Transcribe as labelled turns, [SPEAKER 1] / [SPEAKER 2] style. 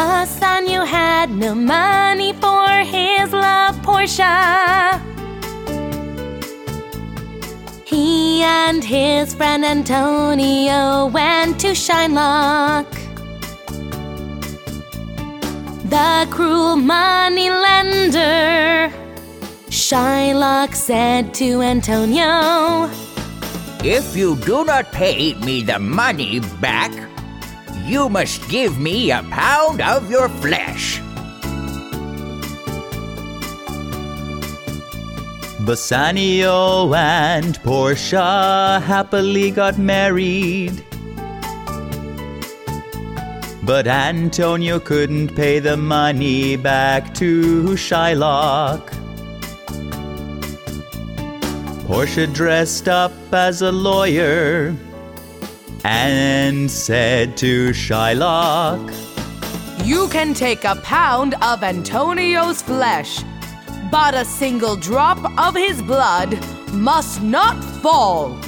[SPEAKER 1] Bassanio had no money for his love Portia. He and his friend Antonio went to Shylock. The cruel money lender. Shylock said to Antonio,
[SPEAKER 2] If you do not pay me the money back, you must give me a pound of your flesh.
[SPEAKER 3] Bassanio and Portia happily got married. But Antonio couldn't pay the money back to Shylock. Portia dressed up as a lawyer and said to Shylock,
[SPEAKER 4] You can take a pound of Antonio's flesh, but a single drop of his blood must not fall.